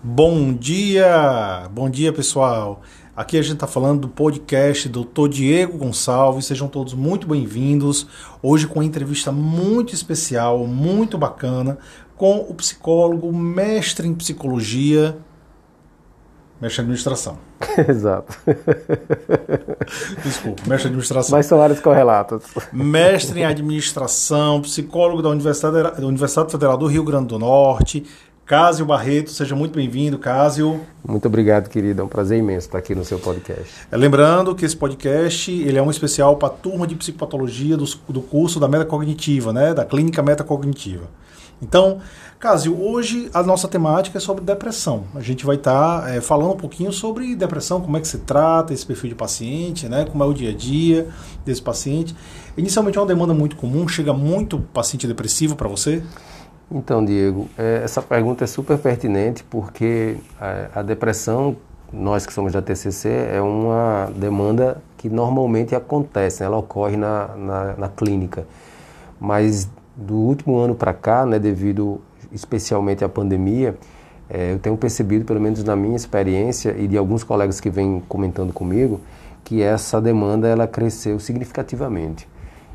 Bom dia! Bom dia, pessoal! Aqui a gente está falando do podcast do Dr. Diego Gonçalves. Sejam todos muito bem-vindos. Hoje com uma entrevista muito especial, muito bacana, com o psicólogo, mestre em psicologia, mestre em administração. Exato. Desculpa, mestre em administração. Mas são áreas correlatas. Mestre em administração, psicólogo da Universidade, da Universidade Federal do Rio Grande do Norte, Cásio Barreto, seja muito bem-vindo, Cásio. Muito obrigado, querido. É um prazer imenso estar aqui no seu podcast. É, lembrando que esse podcast ele é um especial para a turma de psicopatologia do, do curso da metacognitiva, né, da clínica metacognitiva. Então, Cásio, hoje a nossa temática é sobre depressão. A gente vai estar tá, é, falando um pouquinho sobre depressão, como é que se trata esse perfil de paciente, né, como é o dia a dia desse paciente. Inicialmente é uma demanda muito comum, chega muito paciente depressivo para você? Então, Diego, é, essa pergunta é super pertinente porque a, depressão, nós que somos da TCC, é uma demanda que normalmente acontece, né? ela ocorre na, na, na, clínica. Mas do último ano para cá, né, devido especialmente à pandemia, é, eu tenho percebido, pelo menos na minha experiência e de alguns colegas que vêm comentando comigo, que essa demanda ela cresceu significativamente.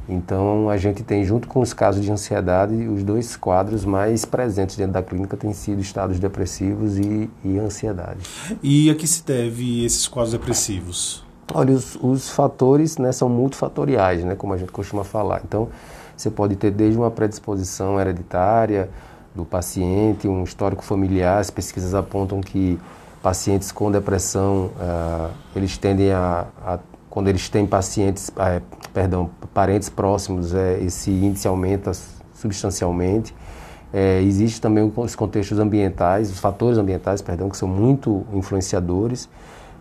Então, a gente tem, junto com os casos de ansiedade, os dois quadros mais presentes dentro da clínica têm sido estados depressivos e, e ansiedade. E a que se deve esses quadros depressivos? Olha, os, os fatores né, são multifatoriais, né, como a gente costuma falar. Então, você pode ter desde uma predisposição hereditária do paciente, um histórico familiar. As pesquisas apontam que pacientes com depressão, uh, eles tendem a, a quando eles têm pacientes, é, perdão, parentes próximos, é, esse índice aumenta substancialmente. É, existe também os contextos ambientais, os fatores ambientais, perdão, que são muito influenciadores.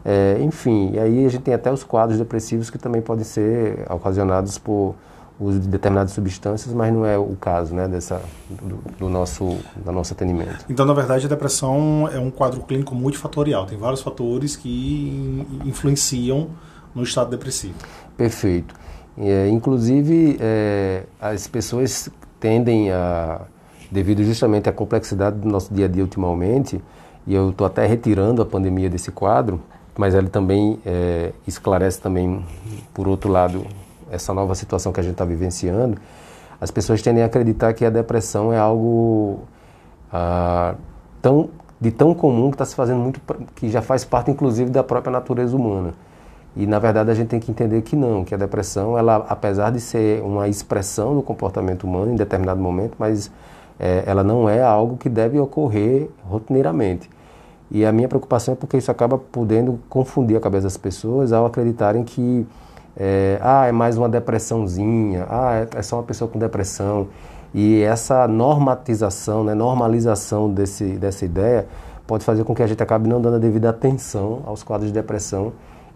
É, enfim, e aí a gente tem até os quadros depressivos que também podem ser ocasionados por uso de determinadas substâncias, mas não é o caso né, dessa, do, do nosso, do nosso atendimento. Então, na verdade, a depressão é um quadro clínico multifatorial. Tem vários fatores que influenciam no estado depressivo. Perfeito. É, inclusive, é, as pessoas tendem a, devido justamente à complexidade do nosso dia a dia ultimamente, e eu estou até retirando a pandemia desse quadro, mas ele também é, esclarece também, por outro lado, essa nova situação que a gente está vivenciando. As pessoas tendem a acreditar que a depressão é algo ah, tão, de tão comum que está se fazendo muito, que já faz parte, inclusive, da própria natureza humana. E na verdade a gente tem que entender que não, que a depressão, ela, apesar de ser uma expressão do comportamento humano em determinado momento, mas é, ela não é algo que deve ocorrer rotineiramente. E a minha preocupação é porque isso acaba podendo confundir a cabeça das pessoas ao acreditarem que é, ah, é mais uma depressãozinha, ah, é, é só uma pessoa com depressão. E essa normatização, né, normalização desse, dessa ideia pode fazer com que a gente acabe não dando a devida atenção aos quadros de depressão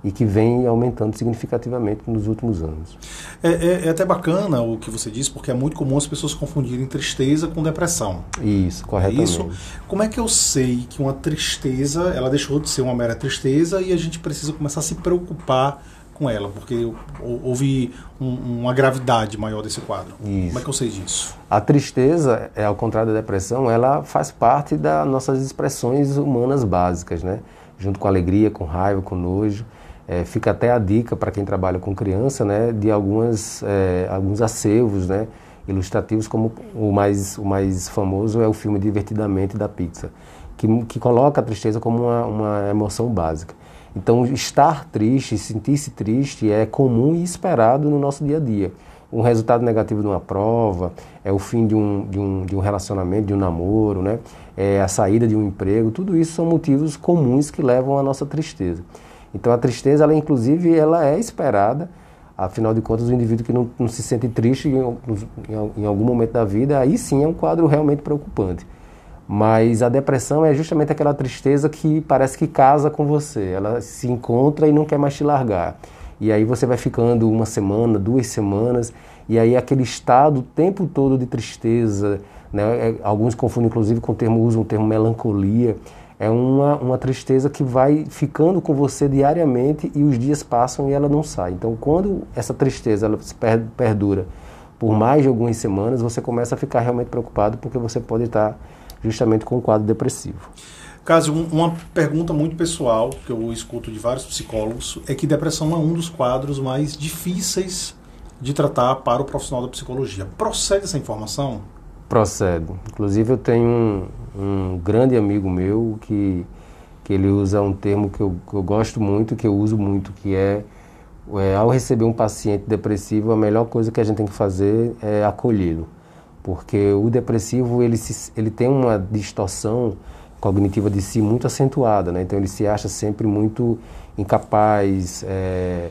e que vem aumentando significativamente nos últimos anos. É, é, é, até bacana o que você disse, porque é muito comum as pessoas confundirem tristeza com depressão. Isso, corretamente. Isso. Como é que eu sei que uma tristeza, ela deixou de ser uma mera tristeza e a gente precisa começar a se preocupar com ela, porque houve um, uma gravidade maior desse quadro. Isso. Como é que eu sei disso? A tristeza, é, ao contrário da depressão, ela faz parte das nossas expressões humanas básicas, né? Junto com alegria, com raiva, com nojo. É, fica até a dica para quem trabalha com criança, né, de algumas, é, alguns acervos, né, ilustrativos, como o mais, o mais famoso é o filme Divertidamente da Pixar, que, que coloca a tristeza como uma, uma emoção básica. Então, estar triste, sentir-se triste é comum e esperado no nosso dia a dia. Um resultado negativo de uma prova, é o fim de um, de um, de um relacionamento, de um namoro, né? é a saída de um emprego, tudo isso são motivos comuns que levam à nossa tristeza. Então a tristeza, ela inclusive, ela é esperada. Afinal de contas, o indivíduo que não, não se sente triste em, em, algum momento da vida, aí sim é um quadro realmente preocupante. Mas a depressão é justamente aquela tristeza que parece que casa com você. Ela se encontra e não quer mais te largar. E aí você vai ficando uma semana, duas semanas, e aí aquele estado o tempo todo de tristeza, né? É, alguns confundem inclusive com o termo, usam o termo melancolia é uma, uma tristeza que vai ficando com você diariamente e os dias passam e ela não sai. Então, quando essa tristeza ela perdura por mais de algumas semanas, você começa a ficar realmente preocupado porque você pode estar justamente com um quadro depressivo. Caso, uma pergunta muito pessoal que eu escuto de vários psicólogos é que depressão é um dos quadros mais difíceis de tratar para o profissional da psicologia. Procede essa informação? Procede. Inclusive eu tenho um, um grande amigo meu que, que ele usa um termo que eu, que eu gosto muito, que eu uso muito, que é, é ao receber um paciente depressivo, a melhor coisa que a gente tem que fazer é acolhê-lo. Porque o depressivo ele, se, ele tem uma distorção cognitiva de si muito acentuada, né? Então ele se acha sempre muito incapaz, é,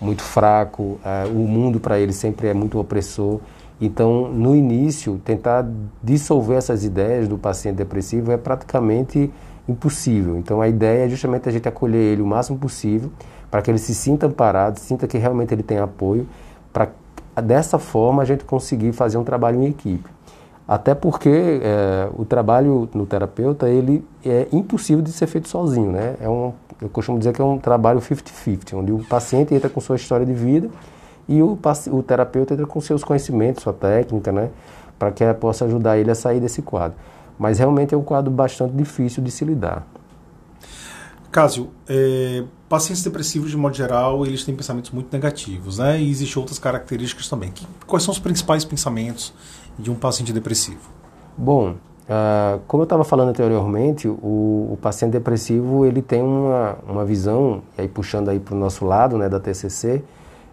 muito fraco, é, o mundo para ele sempre é muito opressor. Então, no início, tentar dissolver essas ideias do paciente depressivo é praticamente impossível. Então, a ideia é justamente a gente acolher ele o máximo possível para que ele se sinta amparado, sinta que realmente ele tem apoio, para dessa forma a gente conseguir fazer um trabalho em equipe. Até porque é, o trabalho no terapeuta ele é impossível de ser feito sozinho, né? É um, eu costumo dizer que é um trabalho 50-50, onde o paciente entra com sua história de vida e o, o terapeuta entra com seus conhecimentos, sua técnica, né? Para que possa ajudar ele a sair desse quadro. Mas realmente é um quadro bastante difícil de se lidar. Cásio, é, pacientes depressivos, de modo geral, eles têm pensamentos muito negativos, né? E existem outras características também. Que, quais são os principais pensamentos de um paciente depressivo? Bom, uh, como eu estava falando anteriormente, o, o, paciente depressivo ele tem uma, uma visão, e aí puxando aí para o nosso lado né, da TCC,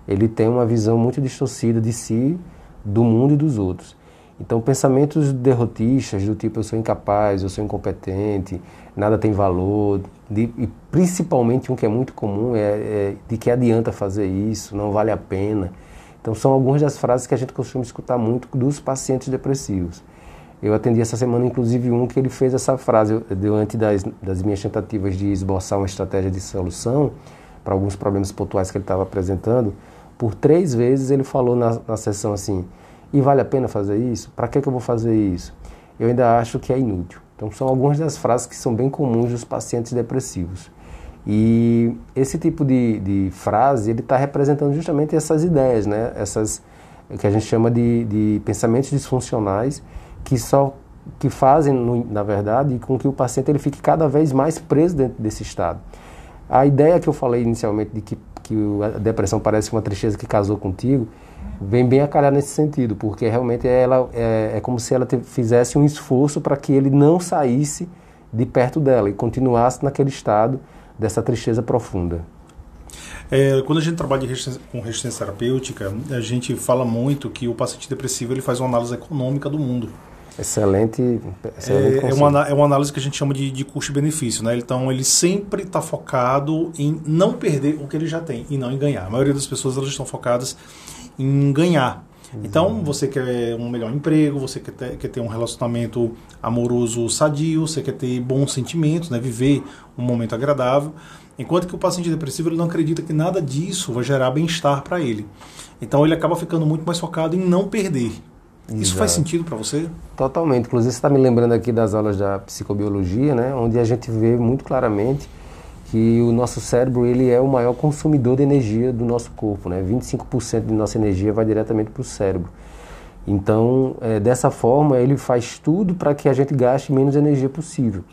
ele tem uma visão muito distorcida de si, do mundo e dos outros. Então, pensamentos derrotistas do tipo eu sou incapaz, eu sou incompetente, nada tem valor, de, e principalmente um que é muito comum é, é de que adianta fazer isso, não vale a pena. Então, são algumas das frases que a gente costuma escutar muito dos pacientes depressivos. Eu atendi essa semana, inclusive, um que ele fez essa frase diante das, das minhas tentativas de esboçar uma estratégia de solução para alguns problemas pontuais que ele estava apresentando. Por três vezes ele falou na, na sessão assim: e vale a pena fazer isso? Para que, que eu vou fazer isso? Eu ainda acho que é inútil. Então, são algumas das frases que são bem comuns dos pacientes depressivos. E esse tipo de, de frase ele está representando justamente essas ideias, né? Essas que a gente chama de, de pensamentos disfuncionais que só que fazem, na verdade, com que o paciente ele fique cada vez mais preso dentro desse estado. A ideia que eu falei inicialmente de que, que a depressão parece uma tristeza que casou contigo, vem bem a calhar nesse sentido, porque realmente ela é, é como se ela te, fizesse um esforço para que ele não saísse de perto dela e continuasse naquele estado dessa tristeza profunda. É, quando a gente trabalha com resistência terapêutica, a gente fala muito que o paciente depressivo ele faz uma análise econômica do mundo. Excelente. excelente é, é, uma, é uma análise que a gente chama de, de custo-benefício. Né? Então, ele sempre está focado em não perder o que ele já tem e não em ganhar. A maioria das pessoas elas estão focadas em ganhar. Então, você quer um melhor emprego, você quer ter, quer ter um relacionamento amoroso sadio, você quer ter bons sentimentos, né? viver um momento agradável. Enquanto que o paciente depressivo ele não acredita que nada disso vai gerar bem-estar para ele. Então, ele acaba ficando muito mais focado em não perder. Exato. Isso faz sentido para você? Totalmente. Inclusive, você está me lembrando aqui das aulas da psicobiologia, né? onde a gente vê muito claramente que o nosso cérebro ele é o maior consumidor de energia do nosso corpo, né? 25% de nossa energia vai diretamente para o cérebro. Então, é, dessa forma, ele faz tudo para que a gente gaste menos energia possível.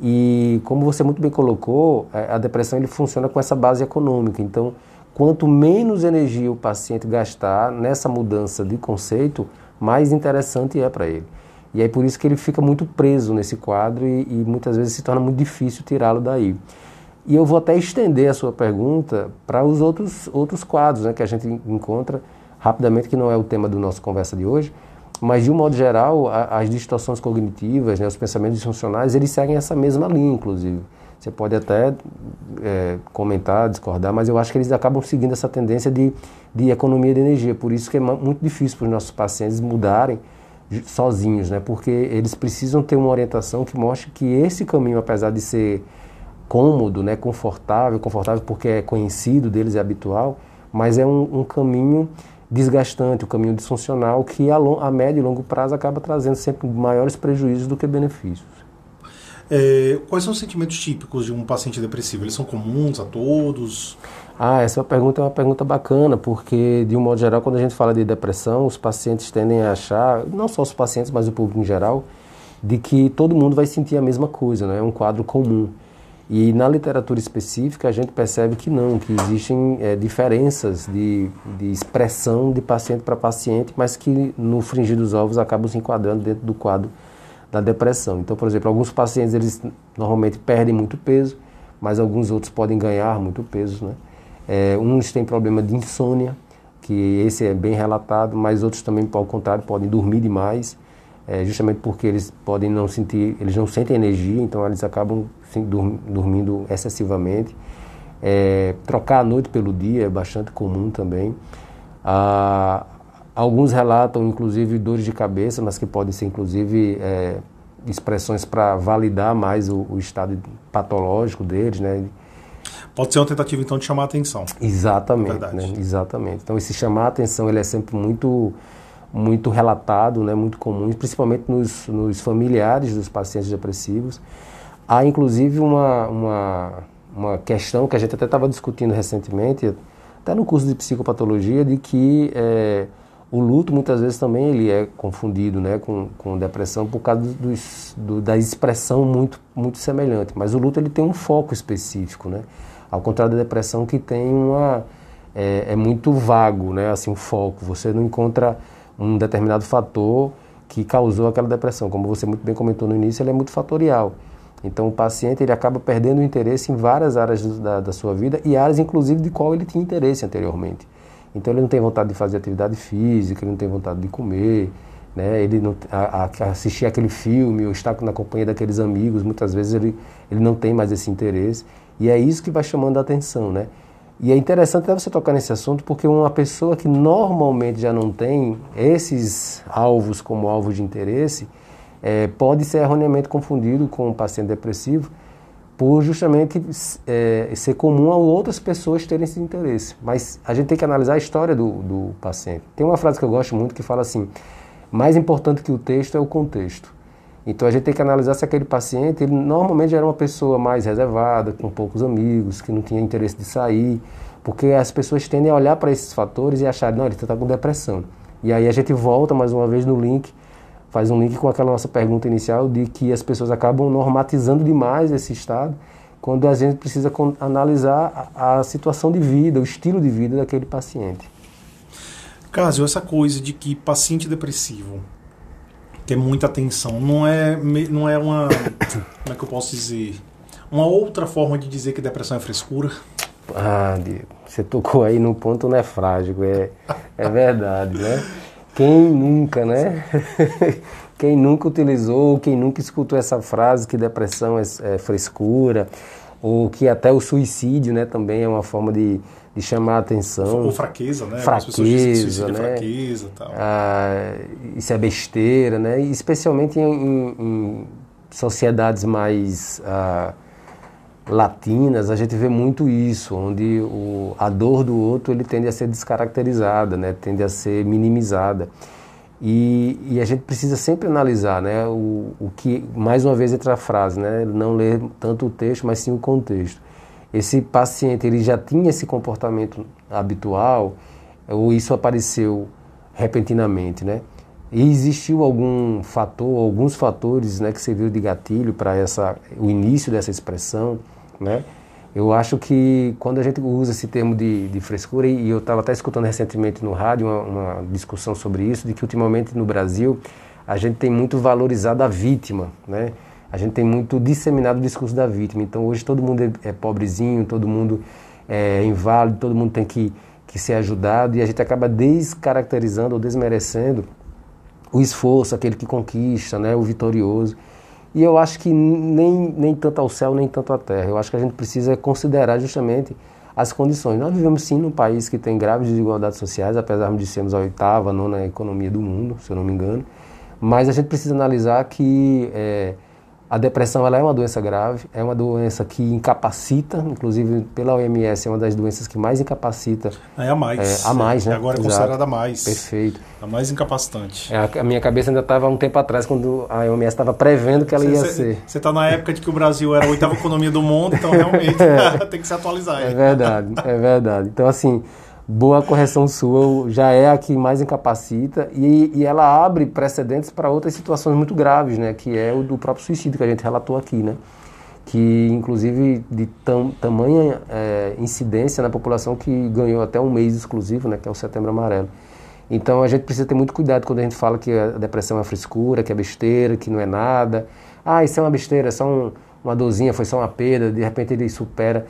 E como você muito bem colocou, a depressão ele funciona com essa base econômica. Então, quanto menos energia o paciente gastar nessa mudança de conceito, mais interessante é para ele. E é por isso que ele fica muito preso nesse quadro e, e muitas vezes se torna muito difícil tirá-lo daí. E eu vou até estender a sua pergunta para os outros, outros quadros né, que a gente encontra rapidamente, que não é o tema do nosso conversa de hoje, mas de um modo geral, a, as distorções cognitivas, né, os pensamentos disfuncionais, eles seguem essa mesma linha, inclusive. Você pode até é, comentar, discordar, mas eu acho que eles acabam seguindo essa tendência de, de economia de energia. Por isso que é muito difícil para os nossos pacientes mudarem sozinhos, né? porque eles precisam ter uma orientação que mostre que esse caminho, apesar de ser cômodo, né, confortável, confortável porque é conhecido deles, é habitual, mas é um, um caminho desgastante, um caminho disfuncional que a, long, a médio e longo prazo acaba trazendo sempre maiores prejuízos do que benefícios. É, quais são os sentimentos típicos de um paciente depressivo? Eles são comuns a todos? Ah, essa pergunta é uma pergunta bacana, porque, de um modo geral, quando a gente fala de depressão, os pacientes tendem a achar, não só os pacientes, mas o público em geral, de que todo mundo vai sentir a mesma coisa, né? é um quadro comum. E na literatura específica a gente percebe que não, que existem é, diferenças de, de expressão de paciente para paciente, mas que no fringir dos ovos acabam se enquadrando dentro do quadro da depressão. Então, por exemplo, alguns pacientes eles normalmente perdem muito peso, mas alguns outros podem ganhar muito peso. Né? É, uns têm problema de insônia, que esse é bem relatado, mas outros também, ao contrário, podem dormir demais, é, justamente porque eles podem não sentir, eles não sentem energia, então eles acabam sim, dormindo excessivamente. É, trocar a noite pelo dia é bastante comum também. Ah, alguns relatam, inclusive, dores de cabeça, mas que podem ser, inclusive, é, expressões para validar mais o, o, estado patológico deles, né? Pode ser uma tentativa, então, de chamar a atenção. Exatamente. Né? Exatamente. Então, esse chamar a atenção ele é sempre muito, muito relatado, né? muito comum, principalmente nos, nos familiares dos pacientes depressivos. Há, inclusive, uma, uma, uma questão que a gente até estava discutindo recentemente, até no curso de psicopatologia, de que é, o luto, muitas vezes, também ele é confundido né, com, com depressão por causa dos, do, da expressão muito, muito semelhante. Mas o luto ele tem um foco específico, né? Ao contrário da depressão que tem uma... É, é muito vago, né? Assim, o foco. Você não encontra um determinado fator que causou aquela depressão. Como você muito bem comentou no início, ele é muito fatorial. Então o paciente ele acaba perdendo o interesse em várias áreas da, da sua vida e áreas inclusive de qual ele tinha interesse anteriormente. Então ele não tem vontade de fazer atividade física, ele não tem vontade de comer, né? ele não, a, a, assistir aquele filme ou estar na companhia daqueles amigos, muitas vezes ele, ele não tem mais esse interesse. E é isso que vai chamando a atenção, né? E é interessante até você tocar nesse assunto, porque uma pessoa que normalmente já não tem esses alvos como alvos de interesse, é, pode ser erroneamente confundido com um paciente depressivo, por justamente é, ser comum a outras pessoas terem esse interesse. Mas a gente tem que analisar a história do, do paciente. Tem uma frase que eu gosto muito que fala assim: mais importante que o texto é o contexto. Então a gente tem que analisar se aquele paciente, ele normalmente era uma pessoa mais reservada, com poucos amigos, que não tinha interesse de sair, porque as pessoas tendem a olhar para esses fatores e achar, não, ele está com depressão. E aí a gente volta mais uma vez no link, faz um link com aquela nossa pergunta inicial de que as pessoas acabam normatizando demais esse estado, quando a gente precisa analisar a, a situação de vida, o estilo de vida daquele paciente. Cássio, essa coisa de que paciente depressivo ter muita atenção. Não é, não é uma. Como é que eu posso dizer? Uma outra forma de dizer que depressão é frescura? Ah, você tocou aí no ponto nefrágico, é, é verdade, né? Quem nunca, né? quem nunca utilizou, quem nunca escutou essa frase que depressão é, é frescura, ou que até o suicídio, né, também é uma forma de, de chamar a atenção. Ou fraqueza, né? Fraqueza, né? fraqueza tal. Ah, isso é besteira, né? E especialmente em, em, em sociedades mais ah, latinas, a gente vê muito isso, onde o, a dor do outro ele tende a ser descaracterizada, né? Tende a ser minimizada. E, e, a gente precisa sempre analisar, né, o, o que, mais uma vez entra a frase, né, não ler tanto o texto, mas sim o contexto esse paciente ele já tinha esse comportamento habitual ou isso apareceu repentinamente, né? E existiu algum fator, alguns fatores, né, que serviu de gatilho para essa o início dessa expressão, né? Eu acho que quando a gente usa esse termo de, de frescura, e eu estava até escutando recentemente no rádio uma, uma, discussão sobre isso, de que ultimamente no Brasil a gente tem muito valorizado a vítima, né? A gente tem muito disseminado o discurso da vítima. Então hoje todo mundo é, é pobrezinho, todo mundo é inválido, todo mundo tem que, que ser ajudado e a gente acaba descaracterizando ou desmerecendo o esforço, aquele que conquista, né, o vitorioso. E eu acho que nem, nem tanto ao céu, nem tanto à terra. Eu acho que a gente precisa considerar justamente as condições. Nós vivemos sim num país que tem graves desigualdades sociais, apesar de sermos a oitava, nona economia do mundo, se eu não me engano. Mas a gente precisa analisar que é, a depressão ela é uma doença grave, é uma doença que incapacita, inclusive pela OMS é uma das doenças que mais incapacita. É a mais. É, a mais, né? Agora é considerada a mais. Perfeito. A mais incapacitante. É, a minha cabeça ainda estava um tempo atrás, quando a OMS estava prevendo que ela cê, ia cê, ser. Você está na época de que o Brasil era a oitava economia do mundo, então realmente tem que se atualizar. É verdade, é verdade. Então, assim, boa correção sua, já é a que mais incapacita e, e ela abre precedentes para outras situações muito graves, né? Que é o do próprio suicídio que a gente relatou aqui, né? Que inclusive de tam, tamanha é, incidência na população que ganhou até um mês exclusivo, né? Que é o Setembro Amarelo. Então a gente precisa ter muito cuidado quando a gente fala que a depressão é frescura, que é besteira, que não é nada. Ah, isso é uma besteira, é só um, uma dorzinha, foi só uma perda, de repente ele supera.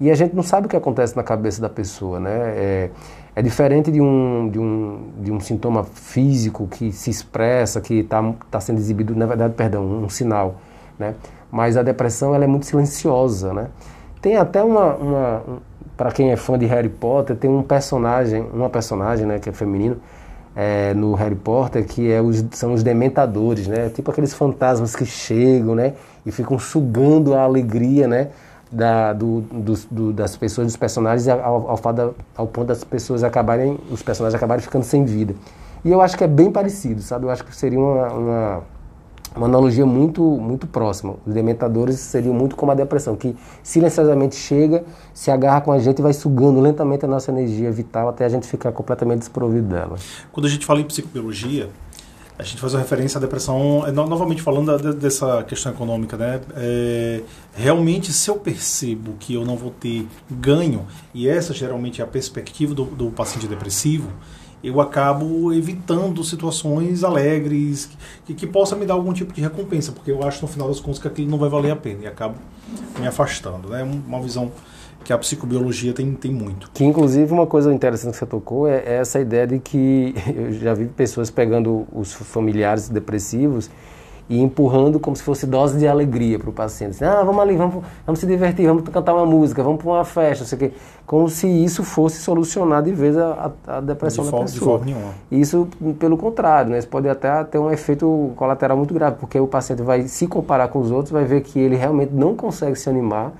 E a gente não sabe o que acontece na cabeça da pessoa, né? É, é diferente de um, de, um, de um sintoma físico que se expressa, que está tá sendo exibido, na verdade, perdão, um sinal, né? Mas a depressão, ela é muito silenciosa, né? Tem até uma, uma um, para quem é fã de Harry Potter, tem um personagem, uma personagem, né, que é feminino, é, no Harry Potter, que é os, são os dementadores, né? Tipo aqueles fantasmas que chegam, né? E ficam sugando a alegria, né? Da, do, do, do, das pessoas, dos personagens, ao, ao, ao, ponto das pessoas acabarem, os personagens acabarem ficando sem vida. E eu acho que é bem parecido, sabe? Eu acho que seria uma, uma, uma analogia muito, muito próxima. Os dementadores seriam muito como a depressão, que silenciosamente chega, se agarra com a gente e vai sugando lentamente a nossa energia vital até a gente ficar completamente desprovido dela. Quando a gente fala em psicobiologia, a gente faz uma referência à depressão, é, novamente falando da, dessa questão econômica, né? É, realmente, se eu percebo que eu não vou ter ganho, e essa geralmente é a perspectiva do, do paciente depressivo, eu acabo evitando situações alegres que, que possa me dar algum tipo de recompensa, porque eu acho no final das contas que aquilo não vai valer a pena e acabo me afastando, né? Uma visão que a psicobiologia tem, tem muito. Que inclusive uma coisa interessante que você tocou é, é essa ideia de que eu já vi pessoas pegando os familiares depressivos e empurrando como se fosse dose de alegria para o paciente. Assim, ah, vamos ali, vamos, vamos se divertir, vamos cantar uma música, vamos para uma festa, não sei o quê. Como se isso fosse solucionar de vez a, a, depressão de da forma, pessoa. De forma nenhuma. Isso, pelo contrário, né? isso pode até ter um efeito colateral muito grave, porque o paciente vai se comparar com os outros, vai ver que ele realmente não consegue se animar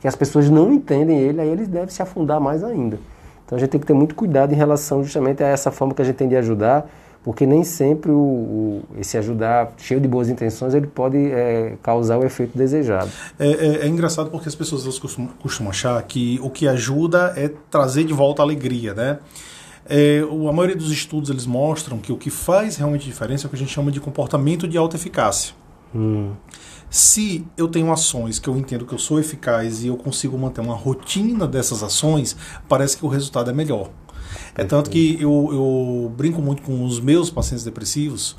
que as pessoas não entendem ele, aí ele deve se afundar mais ainda. Então a gente tem que ter muito cuidado em relação justamente a essa forma que a gente tem de ajudar, porque nem sempre o, o esse ajudar cheio de boas intenções ele pode é, causar o efeito desejado. É, é, é engraçado porque as pessoas costumam, costumam, achar que o que ajuda é trazer de volta a alegria, né? É, a maioria dos estudos eles mostram que o que faz realmente diferença é o que a gente chama de comportamento de alta eficácia. Hum. Se eu tenho ações que eu entendo que eu sou eficaz e eu consigo manter uma rotina dessas ações, parece que o resultado é melhor. É tanto que eu, eu brinco muito com os meus pacientes depressivos.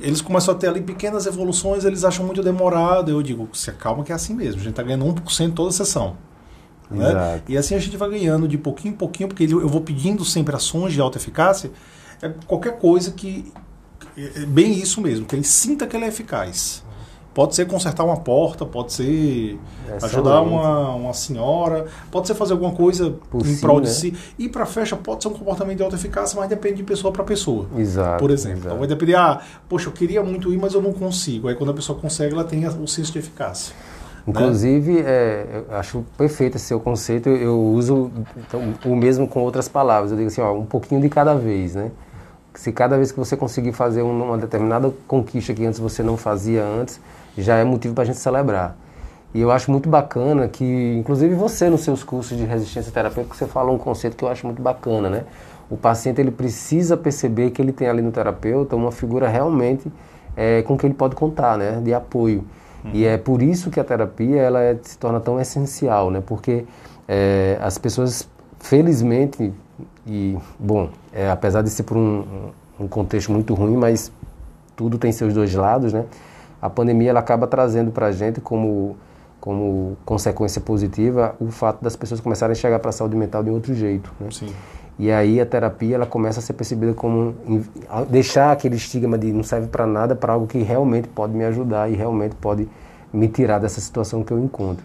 Eles começam a ter ali pequenas evoluções, eles acham muito demorado. Eu digo, se acalma que é assim mesmo. A gente está ganhando 1% toda a sessão. Né? E assim a gente vai ganhando de pouquinho em pouquinho, porque eu vou pedindo sempre ações de alta eficácia. É qualquer coisa que. É bem isso mesmo, que ele sinta que ele é eficaz. Pode ser consertar uma porta, pode ser ajudar uma, uma senhora, pode ser fazer alguma coisa Por em si, prol de né? si. Ir para a festa pode ser um comportamento de alta eficácia, mas depende de pessoa para pessoa. Exato. Por exemplo. Exato. Então vai depender, ah, poxa, eu queria muito ir, mas eu não consigo. Aí quando a pessoa consegue, ela tem o senso de eficácia. Né? Inclusive, né? é, eu acho perfeito esse seu conceito. Eu uso então, o mesmo com outras palavras. Eu digo assim, ó, um pouquinho de cada vez, né? Se cada vez que você conseguir fazer uma determinada conquista que antes você não fazia antes, já é motivo para a gente celebrar. E eu acho muito bacana que, inclusive você nos seus cursos de resistência terapêutica, você fala um conceito que eu acho muito bacana, né? O paciente ele precisa perceber que ele tem ali no terapeuta uma figura realmente é, com que ele pode contar, né? De apoio. Uhum. E é por isso que a terapia ela é, se torna tão essencial, né? Porque é, as pessoas, felizmente, e bom, é, apesar de ser por um, um contexto muito ruim, mas tudo tem seus dois lados, né? a pandemia ela acaba trazendo para a gente como, como consequência positiva o fato das pessoas começarem a chegar para a saúde mental de outro jeito. Né? Sim. E aí a terapia ela começa a ser percebida como deixar aquele estigma de não serve para nada para algo que realmente pode me ajudar e realmente pode me tirar dessa situação que eu encontro.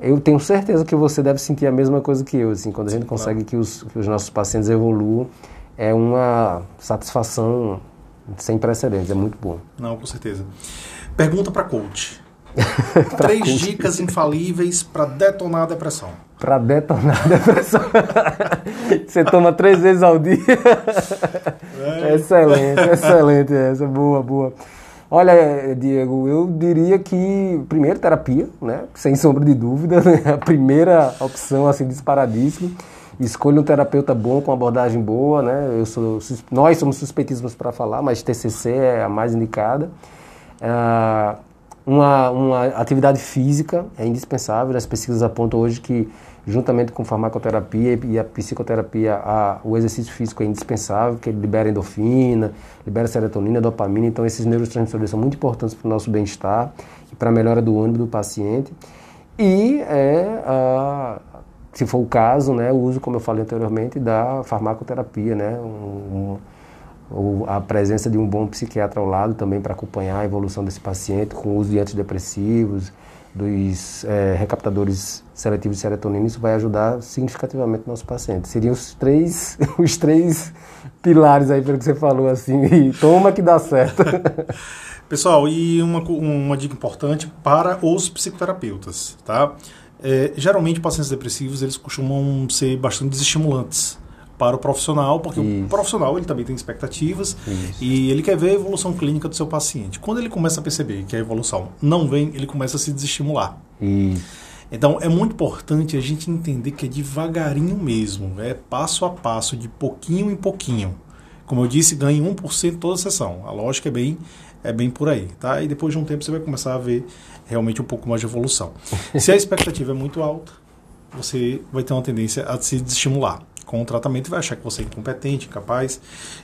Eu tenho certeza que você deve sentir a mesma coisa que eu, assim, quando a gente consegue que, os, que os nossos pacientes evoluam, é uma satisfação sem precedentes, é muito bom. Não, com certeza. Pergunta para coach. Três coach. dicas infalíveis para detonar a depressão. Para detonar a depressão. Você toma três vezes ao dia. É. Excelente, excelente essa. Boa, boa. Olha, Diego, eu diria que primeiro terapia, né? Sem sombra de dúvida, né? a primeira opção assim disparadíssima. escolha um terapeuta bom, com abordagem boa, né? Eu sou, nós somos suspeitíssimos para falar, mas TCC é a mais indicada. Ah, uma, uma atividade física é indispensável. As pesquisas apontam hoje que, juntamente com farmacoterapia e a psicoterapia, a, o exercício físico é indispensável, que ele libera endorfina, libera serotonina, dopamina. Então, esses neurotransmissores são muito importantes para o nosso bem-estar e para a melhora do ânimo do paciente. E é, a, se for o caso, né, o uso, como eu falei anteriormente, da farmacoterapia, né, um, ou a presença de um bom psiquiatra ao lado também para acompanhar a evolução desse paciente com o uso de antidepressivos, dos é, recaptadores seletivos de serotonina, isso vai ajudar significativamente o nosso paciente. Seriam os três, os três pilares aí pelo que você falou assim, e toma que dá certo. Pessoal, e uma, uma dica importante para os psicoterapeutas, tá? É, geralmente pacientes depressivos eles costumam ser bastante desestimulantes para o profissional, porque Isso. o profissional ele também tem expectativas Isso. e ele quer ver a evolução clínica do seu paciente. Quando ele começa a perceber que a evolução não vem, ele começa a se desestimular. Isso. Então é muito importante a gente entender que é devagarinho mesmo, é passo a passo, de pouquinho em pouquinho. Como eu disse, ganhe 1% toda a sessão. A lógica é bem, é bem por aí. Tá? E depois de um tempo você vai começar a ver realmente um pouco mais de evolução. Se a expectativa é muito alta, você vai ter uma tendência a se desestimular com o tratamento vai achar que você é incompetente, incapaz.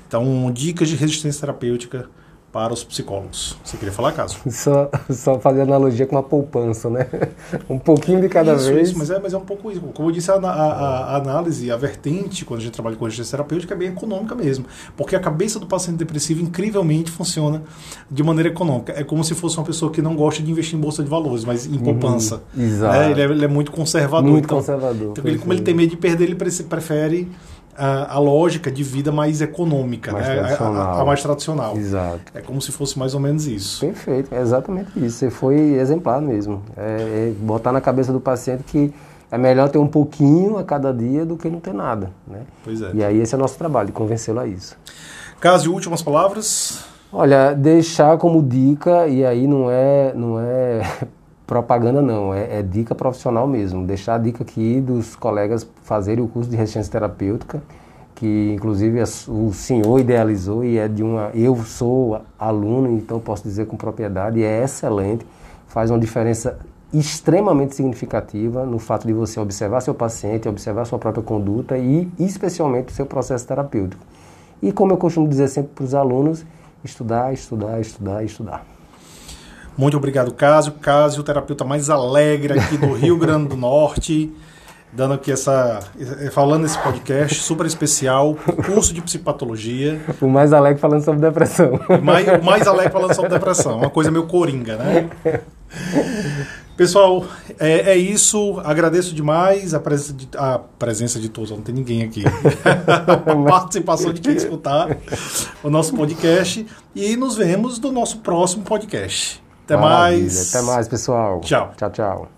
Então, dicas de resistência terapêutica para os psicólogos. Você queria falar, Caso? Só, só fazer analogia com a poupança, né? Um pouquinho de cada isso, vez. Isso, mas é, mas é um pouco isso. Como eu disse, a, a, a, análise, a vertente, quando a gente trabalha com resistência terapêutica, é bem econômica mesmo. Porque a cabeça do paciente depressivo, incrivelmente, funciona de maneira econômica. É como se fosse uma pessoa que não gosta de investir em bolsa de valores, mas em poupança. Uhum, exato. Né? Ele, é, ele, é, muito conservador. Muito então, conservador. Então, ele, como ele tem medo de perder, ele prefere a, a, lógica de vida mais econômica, mais né? tradicional. A, a, mais tradicional. Exato. É como se fosse mais ou menos isso. Perfeito, é exatamente isso. Você foi exemplar mesmo. É, é botar na cabeça do paciente que é melhor ter um pouquinho a cada dia do que não ter nada. Né? Pois é. E aí esse é o nosso trabalho, convencê-lo a isso. Caso últimas palavras? Olha, deixar como dica, e aí não é, não é propaganda não, é, é, dica profissional mesmo. Deixar a dica aqui dos colegas fazerem o curso de resistência terapêutica, que inclusive o senhor idealizou e é de uma. Eu sou aluno, então posso dizer com propriedade, e é excelente, faz uma diferença extremamente significativa no fato de você observar seu paciente, observar sua própria conduta e especialmente o seu processo terapêutico. E como eu costumo dizer sempre para os alunos, estudar, estudar, estudar, estudar. Muito obrigado, Cásio. Cásio, o terapeuta mais alegre aqui do Rio Grande do Norte, dando aqui essa. falando esse podcast super especial, curso de psicopatologia. O mais alegre falando sobre depressão. Mais, o mais alegre falando sobre depressão. Uma coisa meio coringa, né? Pessoal, é, é, isso. Agradeço demais a presença de, a presença de todos. Não tem ninguém aqui. a participação de quem escutar o nosso podcast. E nos vemos no nosso próximo podcast. Até Maravilha. mais. Até mais, pessoal. Tchau. Tchau, tchau.